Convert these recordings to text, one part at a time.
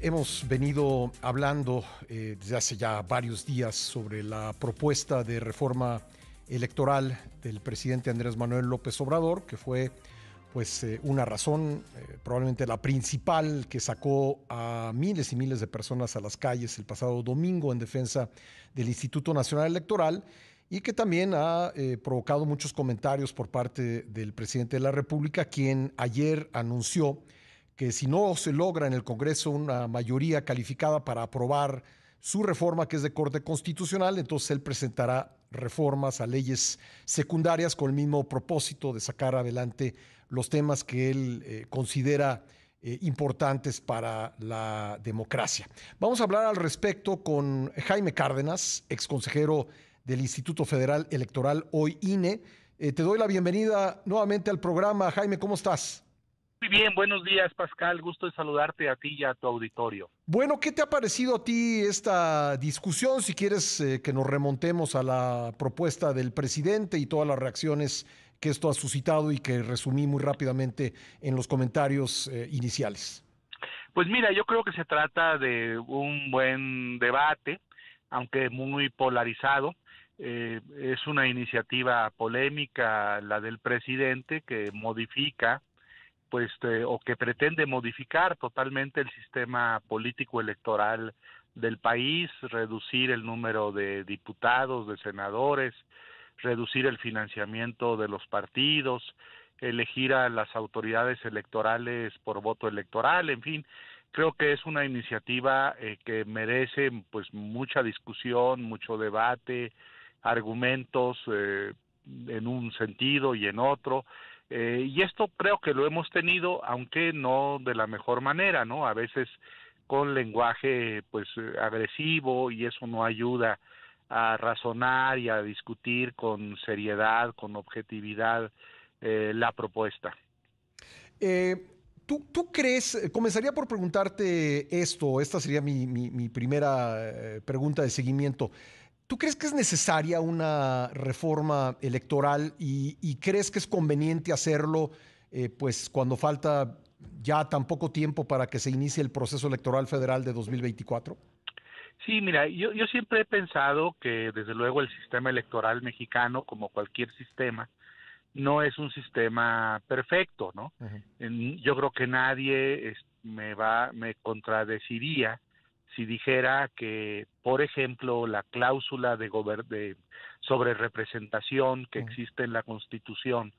Hemos venido hablando eh, desde hace ya varios días sobre la propuesta de reforma electoral del presidente Andrés Manuel López Obrador, que fue pues eh, una razón, eh, probablemente la principal que sacó a miles y miles de personas a las calles el pasado domingo en defensa del Instituto Nacional Electoral y que también ha provocado muchos comentarios por parte del presidente de la República, quien ayer anunció que si no se logra en el Congreso una mayoría calificada para aprobar su reforma, que es de corte constitucional, entonces él presentará reformas a leyes secundarias con el mismo propósito de sacar adelante los temas que él eh, considera eh, importantes para la democracia. Vamos a hablar al respecto con Jaime Cárdenas, ex consejero del Instituto Federal Electoral, hoy INE. Eh, te doy la bienvenida nuevamente al programa. Jaime, ¿cómo estás? Muy bien, buenos días Pascal, gusto de saludarte a ti y a tu auditorio. Bueno, ¿qué te ha parecido a ti esta discusión? Si quieres eh, que nos remontemos a la propuesta del presidente y todas las reacciones que esto ha suscitado y que resumí muy rápidamente en los comentarios eh, iniciales. Pues mira, yo creo que se trata de un buen debate, aunque muy polarizado. Eh, es una iniciativa polémica la del presidente que modifica pues o que pretende modificar totalmente el sistema político electoral del país, reducir el número de diputados, de senadores, reducir el financiamiento de los partidos, elegir a las autoridades electorales por voto electoral, en fin, creo que es una iniciativa eh, que merece pues mucha discusión, mucho debate, argumentos eh, en un sentido y en otro, eh, y esto creo que lo hemos tenido, aunque no de la mejor manera, ¿no? A veces con lenguaje pues eh, agresivo y eso no ayuda a razonar y a discutir con seriedad, con objetividad eh, la propuesta. ¿tú, ¿tú, crees, comenzaría por preguntarte esto, esta sería mi, mi, mi primera pregunta de seguimiento. ¿Tú crees que es necesaria una reforma electoral y, crees que es conveniente hacerlo eh, pues cuando falta ya tan poco tiempo para que se inicie el proceso electoral federal de 2024? Sí, mira, yo, yo siempre he pensado que desde luego el sistema electoral mexicano, como cualquier sistema, no es un sistema perfecto, ¿no? yo creo que nadie me va, me contradeciría si dijera que, por ejemplo, la cláusula de, de sobre representación que existe en la Constitución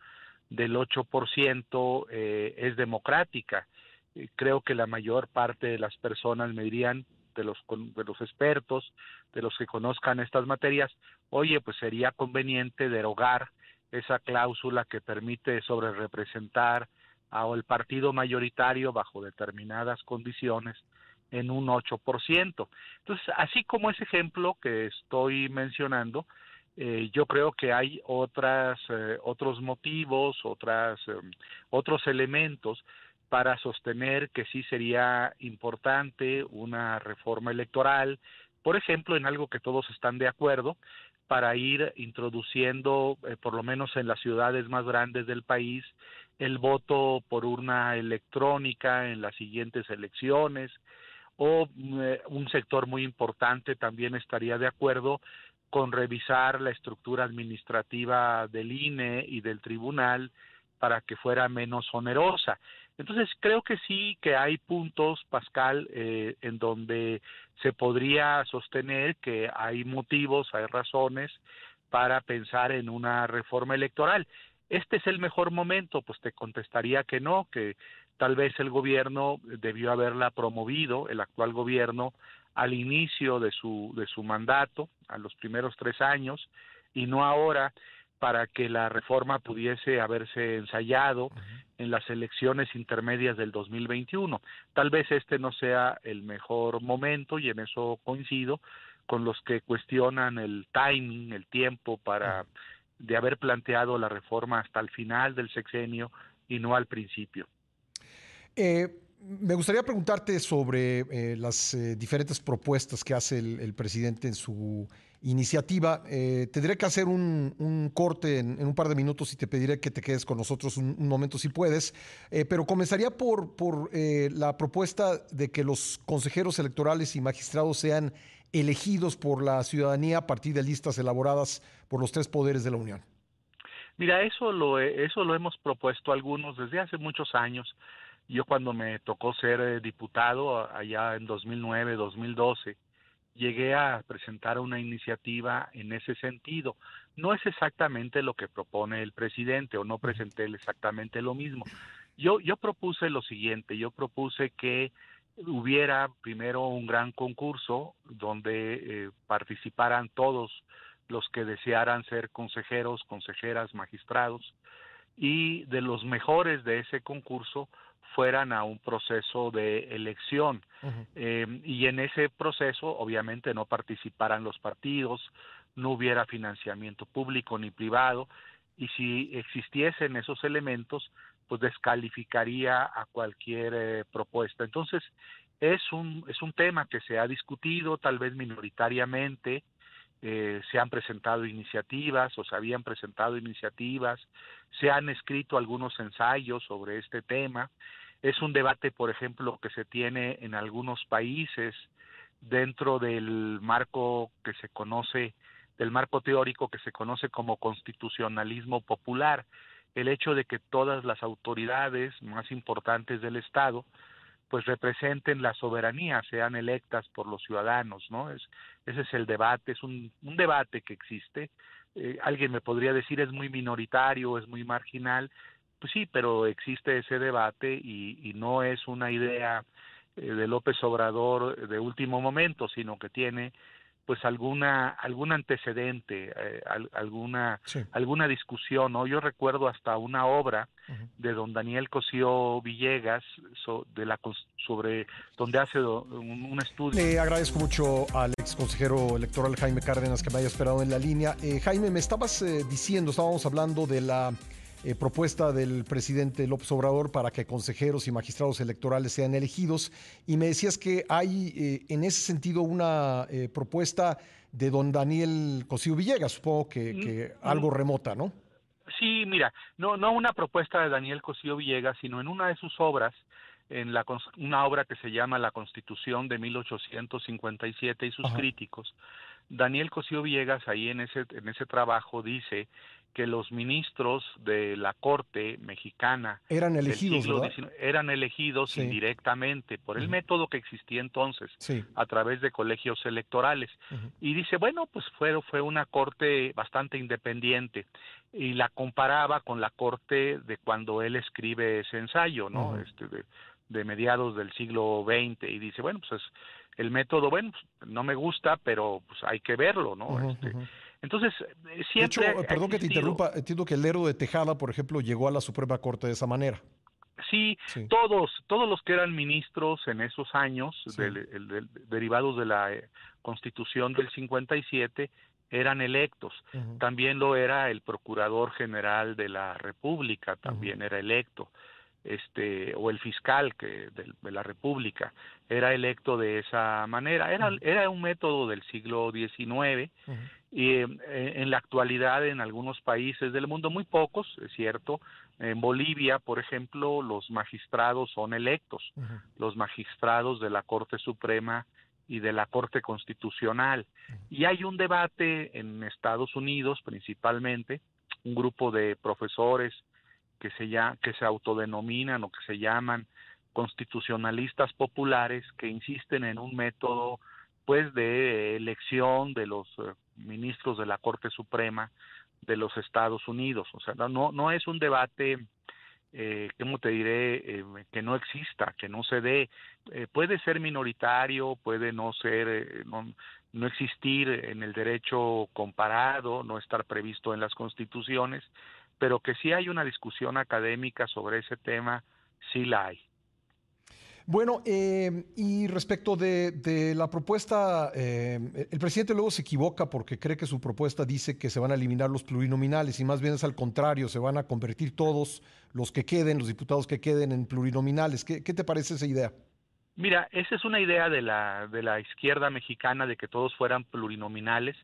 del 8% eh, es democrática. Eh, creo que la mayor parte de las personas me dirían, de los, de los expertos, de los que conozcan estas materias, oye, pues sería conveniente derogar esa cláusula que permite sobre representar al partido mayoritario bajo determinadas condiciones en un 8%. Entonces, así como ese ejemplo que estoy mencionando, eh, yo creo que hay otras, eh, otros motivos, otras, em, otros elementos para sostener que sí sería importante una reforma electoral, por ejemplo, en algo que todos están de acuerdo, para ir introduciendo, eh, por lo menos en las ciudades más grandes del país, el voto por urna electrónica en las siguientes elecciones, o eh, un sector muy importante también estaría de acuerdo con revisar la estructura administrativa del INE y del tribunal para que fuera menos onerosa. Entonces creo que sí que hay puntos, Pascal, eh, en donde se podría sostener que hay motivos, hay razones para pensar en una reforma electoral. ¿Este es el mejor momento? Pues te contestaría que no, que tal vez el gobierno debió haberla promovido, el actual gobierno, al inicio de su, de su mandato, a los primeros tres años, y no ahora para que la reforma pudiese haberse ensayado en las elecciones intermedias del 2021. Tal vez este no sea el mejor momento y en eso coincido con los que cuestionan el timing, el tiempo para de haber planteado la reforma hasta el final del sexenio y no al principio. Eh, me gustaría preguntarte sobre eh, las eh, diferentes propuestas que hace el, presidente en su iniciativa. Eh, tendré que hacer un, corte en, un par de minutos y te pediré que te quedes con nosotros un, momento si puedes, pero comenzaría por, la propuesta de que los consejeros electorales y magistrados sean elegidos por la ciudadanía a partir de listas elaboradas por los tres poderes de la Unión. Mira, eso lo hemos propuesto algunos desde hace muchos años. Yo cuando me tocó ser eh, diputado allá en 2009, 2012, llegué a presentar una iniciativa en ese sentido. No es exactamente lo que propone el presidente o no presenté exactamente lo mismo. Yo, yo propuse lo siguiente, yo propuse que hubiera primero un gran concurso donde eh, participaran todos los que desearan ser consejeros, consejeras, magistrados, y de los mejores de ese concurso fueran a un proceso de elección. Eh, y en ese proceso, obviamente, no participaran los partidos, no hubiera financiamiento público ni privado, y si existiesen esos elementos, pues descalificaría a cualquier eh, propuesta. Entonces, es un, es un tema que se ha discutido, tal vez minoritariamente, eh, se han presentado iniciativas o se habían presentado iniciativas, se han escrito algunos ensayos sobre este tema. Es un debate, por ejemplo, que se tiene en algunos países dentro del marco que se conoce, del marco teórico que se conoce como constitucionalismo popular, el hecho de que todas las autoridades más importantes del Estado pues representen la soberanía, sean electas por los ciudadanos, ¿no? Es, ese es el debate, es un, debate que existe. Eh, alguien me podría decir es muy minoritario, es muy marginal, pues sí, pero existe ese debate y, y no es una idea eh, de López Obrador de último momento, sino que tiene pues alguna algún antecedente eh, alguna alguna discusión no yo recuerdo hasta una obra de don Daniel Cosío Villegas de la sobre donde hace un, estudio. Le agradezco mucho al ex consejero electoral Jaime Cárdenas que me haya esperado en la línea. Eh, Jaime me estabas eh, diciendo estábamos hablando de la eh, propuesta del presidente López Obrador para que consejeros y magistrados electorales sean elegidos. Y me decías que hay eh, en ese sentido una eh, propuesta de don Daniel Cosío Villegas, supongo que, mm, algo mm. remota, ¿no? Sí, mira, no, no una propuesta de Daniel Cosío Villegas, sino en una de sus obras, en la, una obra que se llama La Constitución de 1857 y sus críticos. Daniel Cosío Villegas ahí en ese, en ese trabajo dice que los ministros de la Corte mexicana eran elegidos, eran elegidos indirectamente por el método que existía entonces a través de colegios electorales. Y dice, bueno, pues fue, fue una Corte bastante independiente y la comparaba con la Corte de cuando él escribe ese ensayo, ¿no? Este de, de mediados del siglo XX y dice, bueno, pues es el método, bueno, pues, no me gusta, pero pues hay que verlo, ¿no? este, entonces, eh, siempre... De hecho, perdón que te interrumpa, entiendo que el héroe de Tejada, por ejemplo, llegó a la Suprema Corte de esa manera. Sí, todos, todos los que eran ministros en esos años, derivados de la eh, Constitución del 57, eran electos. También lo era el Procurador General de la República, también era electo. Este o el fiscal que de, la República era electo de esa manera. Era era un método del siglo XIX y eh, en la actualidad en algunos países del mundo muy pocos es cierto. En Bolivia por ejemplo los magistrados son electos los magistrados de la Corte Suprema y de la Corte Constitucional. Y hay un debate en Estados Unidos principalmente un grupo de profesores que se, ya, que se autodenominan o que se llaman constitucionalistas populares que insisten en un método pues de elección de los eh, ministros de la Corte Suprema de los Estados Unidos. O sea, no, no es un debate, eh, ¿cómo te diré?, eh, que no exista, que no se dé. Eh, puede ser minoritario, puede no ser, no, no existir en el derecho comparado, no estar previsto en las constituciones, pero que sí hay una discusión académica sobre ese tema, sí la hay. Bueno, eh, y respecto de, la propuesta, eh, el presidente luego se equivoca porque cree que su propuesta dice que se van a eliminar los plurinominales y más bien es al contrario, se van a convertir todos los que queden, los diputados que queden en plurinominales. ¿Qué, te parece esa idea? Mira, esa es una idea de la, de la izquierda mexicana de que todos fueran plurinominales.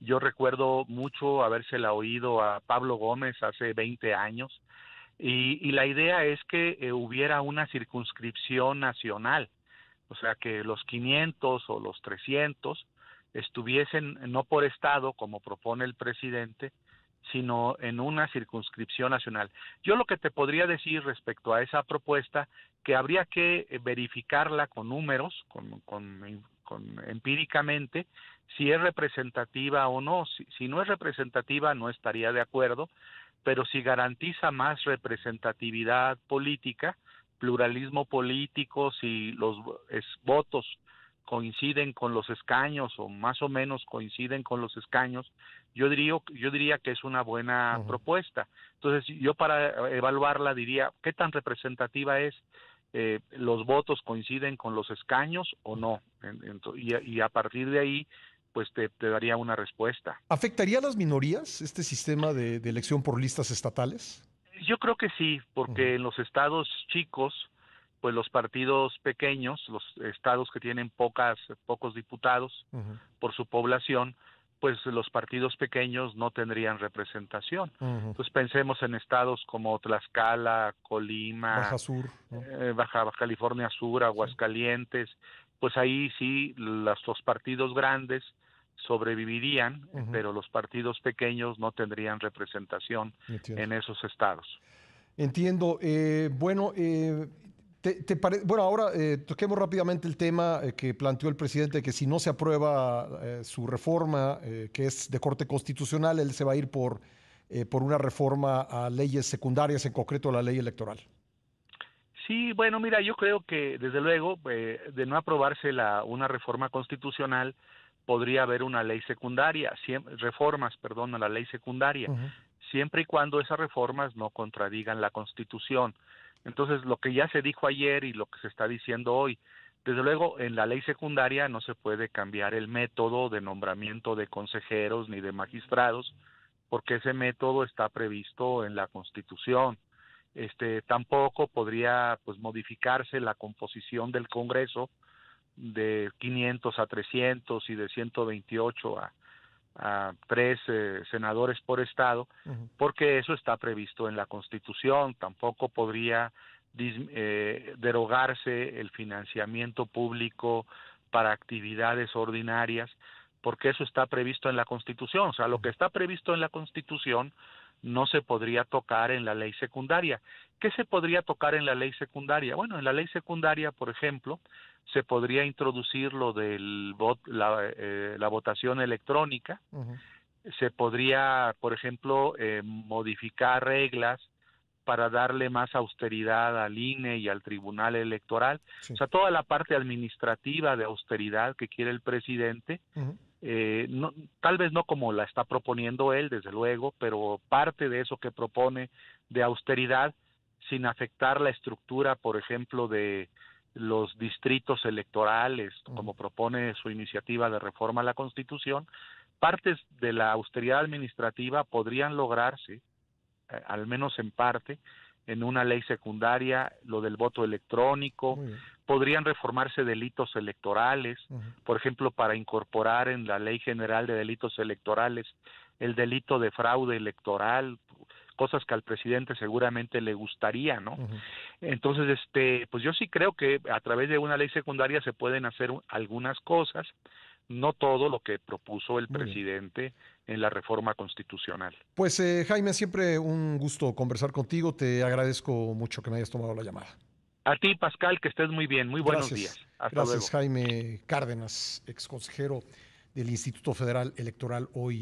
Yo recuerdo mucho habérsela oído a Pablo Gómez hace 20 años y, la idea es que eh, hubiera una circunscripción nacional, o sea, que los 500 o los 300 estuviesen no por estado, como propone el presidente, sino en una circunscripción nacional. Yo lo que te podría decir respecto a esa propuesta, que habría que eh, verificarla con números, con, con, empíricamente, si es representativa o no. si no es representativa, no estaría de acuerdo, pero si garantiza más representatividad política, pluralismo político, si los votos coinciden con los escaños o más o menos coinciden con los escaños, yo diría, yo diría que es una buena propuesta. Entonces, yo para evaluarla diría, ¿qué tan representativa es? Eh, ¿Los votos coinciden con los escaños o no? y, a partir de ahí pues te, daría una respuesta. ¿Afectaría a las minorías este sistema de, elección por listas estatales? Yo creo que sí, porque en los estados chicos, pues los partidos pequeños, los estados que tienen pocas, pocos diputados por su población, pues los partidos pequeños no tendrían representación. Entonces pensemos en estados como Tlaxcala, Colima, Baja Sur, eh, Baja, California Sur, Aguascalientes, pues ahí sí los, los partidos grandes sobrevivirían, pero los partidos pequeños no tendrían representación en esos estados. Entiendo. Eh, bueno, eh, te, bueno, ahora eh, toquemos rápidamente el tema que planteó el presidente, que si no se aprueba su reforma, que es de corte constitucional, él se va a ir por, por una reforma a leyes secundarias, en concreto la ley electoral. Sí, bueno, mira, yo creo que desde luego, de no aprobarse la, una reforma constitucional, podría haber una ley secundaria, reformas, perdón, a la ley secundaria, siempre y cuando esas reformas no contradigan la Constitución. Entonces, lo que ya se dijo ayer y lo que se está diciendo hoy, desde luego, en la ley secundaria no se puede cambiar el método de nombramiento de consejeros ni de magistrados, porque ese método está previsto en la Constitución. Este tampoco podría pues modificarse la composición del Congreso de 500 a 300 y de 128 a, a tres senadores por estado, porque eso está previsto en la Constitución. Tampoco podría eh, derogarse el financiamiento público para actividades ordinarias, porque eso está previsto en la Constitución. O sea, lo que está previsto en la Constitución no se podría tocar en la ley secundaria. ¿Qué se podría tocar en la ley secundaria? Bueno, en la ley secundaria, por ejemplo, se podría introducir lo de la, eh, la votación electrónica, se podría, por ejemplo, eh, modificar reglas para darle más austeridad al INE y al Tribunal Electoral. O sea, toda la parte administrativa de austeridad que quiere el presidente, eh, no, tal vez no como la está proponiendo él, desde luego, pero parte de eso que propone de austeridad, sin afectar la estructura, por ejemplo, de los distritos electorales, como propone su iniciativa de reforma a la Constitución, partes de la austeridad administrativa podrían lograrse, eh, al menos en parte, en una ley secundaria, lo del voto electrónico, podrían reformarse delitos electorales, por ejemplo, para incorporar en la Ley General de Delitos Electorales el delito de fraude electoral, cosas que al presidente seguramente le gustaría, ¿no? Entonces, este, pues yo sí creo que a través de una ley secundaria se pueden hacer algunas cosas, no todo lo que propuso el presidente en la reforma constitucional. Pues eh, Jaime, siempre un gusto conversar contigo. Te agradezco mucho que me hayas tomado la llamada. A ti, Pascal, que estés muy bien. Muy buenos días. Gracias, Jaime Cárdenas, ex consejero del Instituto Federal Electoral hoy.